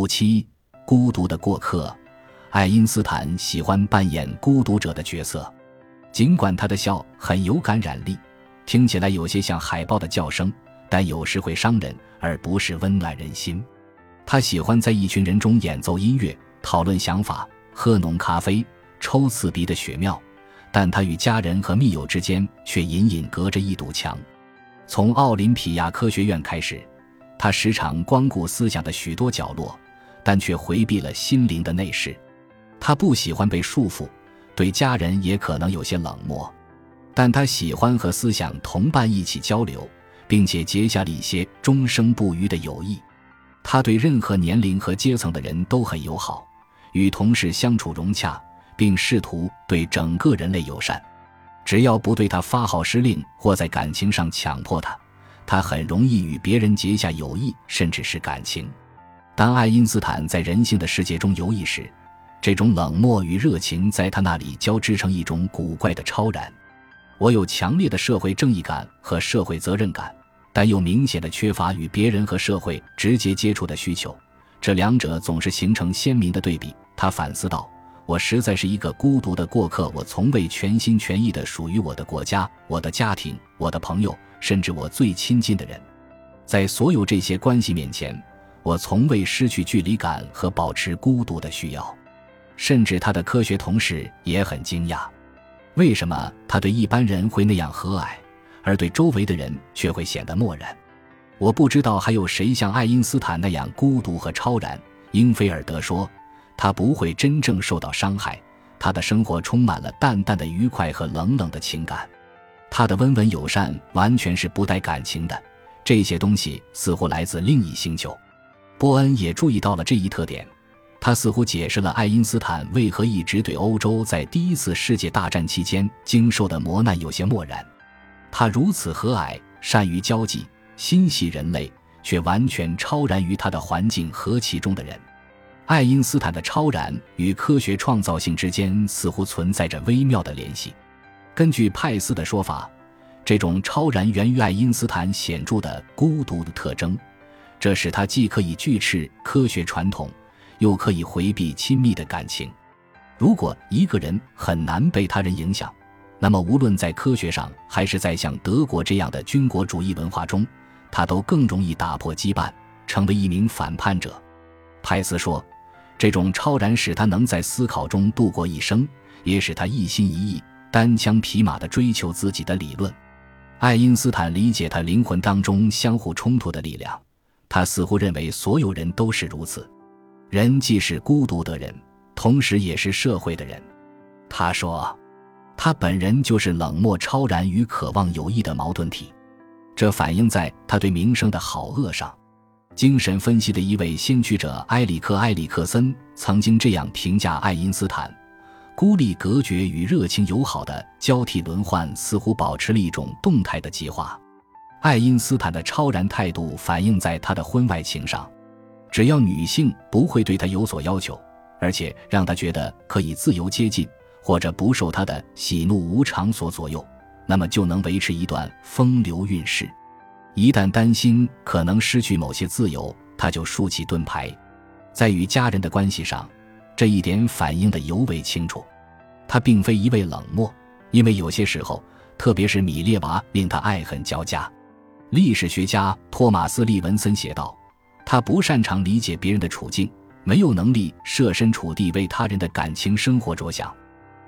五七，孤独的过客。爱因斯坦喜欢扮演孤独者的角色，尽管他的笑很有感染力，听起来有些像海豹的叫声，但有时会伤人，而不是温暖人心。他喜欢在一群人中演奏音乐、讨论想法、喝浓咖啡、抽刺鼻的雪妙，但他与家人和密友之间却隐隐隔着一堵墙。从奥林匹亚科学院开始，他时常光顾思想的许多角落，但却回避了心灵的内饰。他不喜欢被束缚，对家人也可能有些冷漠，但他喜欢和思想同伴一起交流，并且结下了一些终生不渝的友谊。他对任何年龄和阶层的人都很友好，与同事相处融洽，并试图对整个人类友善。只要不对他发号施令或在感情上强迫他，他很容易与别人结下友谊，甚至是感情。当爱因斯坦在人性的世界中游弋时，这种冷漠与热情在他那里交织成一种古怪的超然。我有强烈的社会正义感和社会责任感，但又明显的缺乏与别人和社会直接接触的需求。这两者总是形成鲜明的对比。他反思道：“我实在是一个孤独的过客，我从未全心全意地属于我的国家、我的家庭、我的朋友，甚至我最亲近的人。在所有这些关系面前，我从未失去距离感和保持孤独的需要。”甚至他的科学同事也很惊讶，为什么他对一般人会那样和蔼，而对周围的人却会显得漠然？我不知道还有谁像爱因斯坦那样孤独和超然。英菲尔德说，他不会真正受到伤害，他的生活充满了淡淡的愉快和冷冷的情感，他的温文友善完全是不带感情的。这些东西似乎来自另一星球。波恩也注意到了这一特点。他似乎解释了爱因斯坦为何一直对欧洲在第一次世界大战期间经受的磨难有些漠然。他如此和蔼，善于交际，心系人类，却完全超然于他的环境和其中的人。爱因斯坦的超然与科学创造性之间似乎存在着微妙的联系。根据派斯的说法，这种超然源于爱因斯坦显著的孤独的特征，这使他既可以拒斥科学传统。又可以回避亲密的感情。如果一个人很难被他人影响，那么无论在科学上还是在像德国这样的军国主义文化中，他都更容易打破羁绊，成为一名反叛者。派斯说，这种超然使他能在思考中度过一生，也使他一心一意、单枪匹马地追求自己的理论。爱因斯坦理解他灵魂当中相互冲突的力量，他似乎认为所有人都是如此。人既是孤独的人，同时也是社会的人。他说，他本人就是冷漠、超然与渴望友谊的矛盾体。这反映在他对名声的好恶上。精神分析的一位先驱者埃里克·埃里克森曾经这样评价爱因斯坦：孤立、隔绝与热情友好的交替轮换，似乎保持了一种动态的计划。爱因斯坦的超然态度反映在他的婚外情上。只要女性不会对他有所要求，而且让他觉得可以自由接近，或者不受他的喜怒无常所左右，那么就能维持一段风流韵事。一旦担心可能失去某些自由，他就竖起盾牌。在与家人的关系上，这一点反映得尤为清楚。他并非一味冷漠，因为有些时候，特别是米列娃令他爱恨交加。历史学家托马斯·利文森写道。他不擅长理解别人的处境，没有能力设身处地为他人的感情生活着想。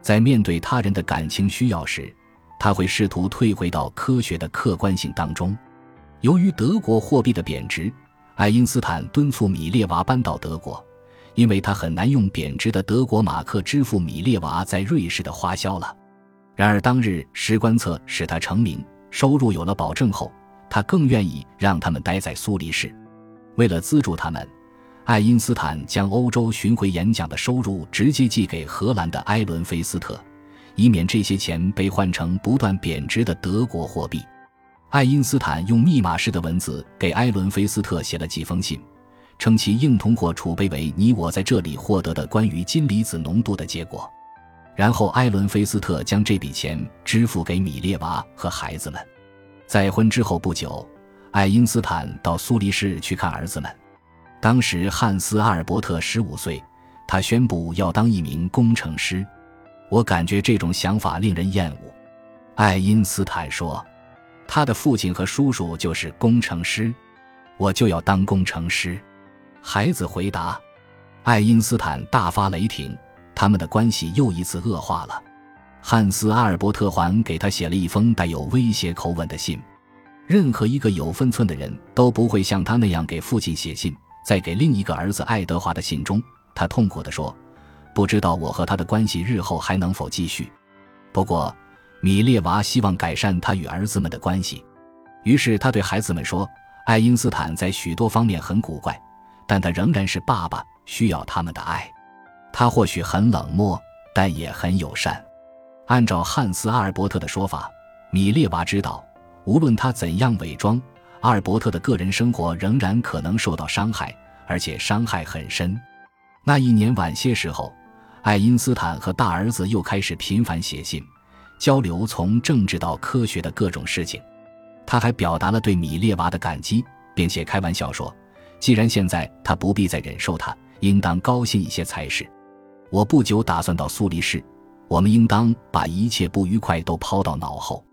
在面对他人的感情需要时，他会试图退回到科学的客观性当中。由于德国货币的贬值，爱因斯坦敦促米列娃搬到德国，因为他很难用贬值的德国马克支付米列娃在瑞士的花销了。然而，当日时观测使他成名，收入有了保证后，他更愿意让他们待在苏黎世。为了资助他们，爱因斯坦将欧洲巡回演讲的收入直接寄给荷兰的埃伦菲斯特，以免这些钱被换成不断贬值的德国货币。爱因斯坦用密码式的文字给埃伦菲斯特写了几封信，称其硬通货储备为你我在这里获得的关于金离子浓度的结果。然后埃伦菲斯特将这笔钱支付给米列娃和孩子们。再婚之后不久。爱因斯坦到苏黎世去看儿子们。当时汉斯·阿尔伯特十五岁，他宣布要当一名工程师。我感觉这种想法令人厌恶，爱因斯坦说。他的父亲和叔叔就是工程师，我就要当工程师。孩子回答。爱因斯坦大发雷霆，他们的关系又一次恶化了。汉斯·阿尔伯特还给他写了一封带有威胁口吻的信。任何一个有分寸的人都不会像他那样给父亲写信。在给另一个儿子爱德华的信中，他痛苦地说：“不知道我和他的关系日后还能否继续。”不过，米列娃希望改善他与儿子们的关系，于是他对孩子们说：“爱因斯坦在许多方面很古怪，但他仍然是爸爸。”需要他们的爱，他或许很冷漠，但也很友善。按照汉斯·阿尔伯特的说法，米列娃知道，无论他怎样伪装，阿尔伯特的个人生活仍然可能受到伤害，而且伤害很深。那一年晚些时候，爱因斯坦和大儿子又开始频繁写信，交流从政治到科学的各种事情。他还表达了对米列娃的感激，并且开玩笑说：“既然现在他不必再忍受他。”应当高兴一些才是。我不久打算到苏黎世，我们应当把一切不愉快都抛到脑后。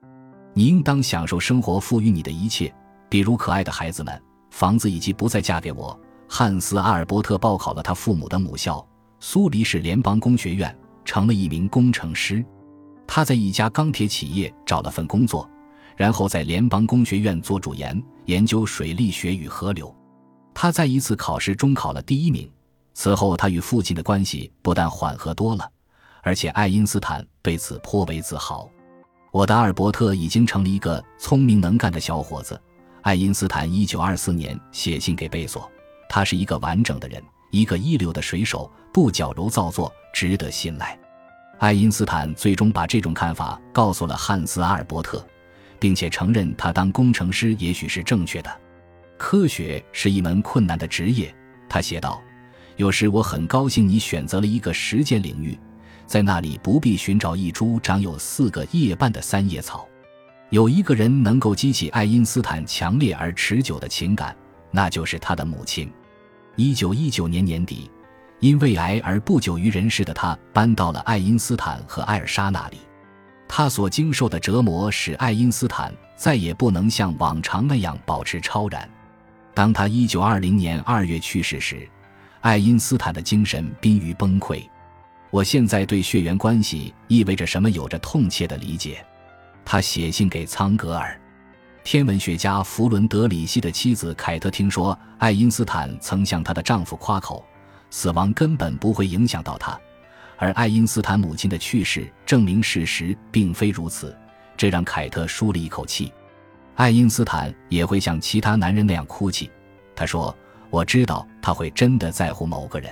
你应当享受生活赋予你的一切，比如可爱的孩子们、房子以及不再嫁给我。汉斯·阿尔伯特报考了他父母的母校——苏黎世联邦工学院，成了一名工程师。他在一家钢铁企业找了份工作，然后在联邦工学院做主研，研究水力学与河流。他在一次考试中考了第一名。此后，他与父亲的关系不但缓和多了，而且爱因斯坦对此颇为自豪。我的阿尔伯特已经成了一个聪明能干的小伙子。爱因斯坦一九二四年写信给贝索，他是一个完整的人，一个一流的水手，不矫揉造作，值得信赖。爱因斯坦最终把这种看法告诉了汉斯·阿尔伯特，并且承认他当工程师也许是正确的。科学是一门困难的职业，他写道。有时我很高兴你选择了一个实践领域，在那里不必寻找一株长有四个叶瓣的三叶草。有一个人能够激起爱因斯坦强烈而持久的情感，那就是他的母亲。一九一九年年底，因胃癌而不久于人世的他搬到了爱因斯坦和艾尔莎那里。他所经受的折磨使爱因斯坦再也不能像往常那样保持超然。当他一九二零年二月去世时。爱因斯坦的精神濒于崩溃。我现在对血缘关系意味着什么有着痛切的理解。他写信给苍格尔，天文学家弗伦德里希的妻子凯特听说爱因斯坦曾向她的丈夫夸口，死亡根本不会影响到他，而爱因斯坦母亲的去世证明事实并非如此，这让凯特舒了一口气。爱因斯坦也会像其他男人那样哭泣，他说。我知道他会真的在乎某个人。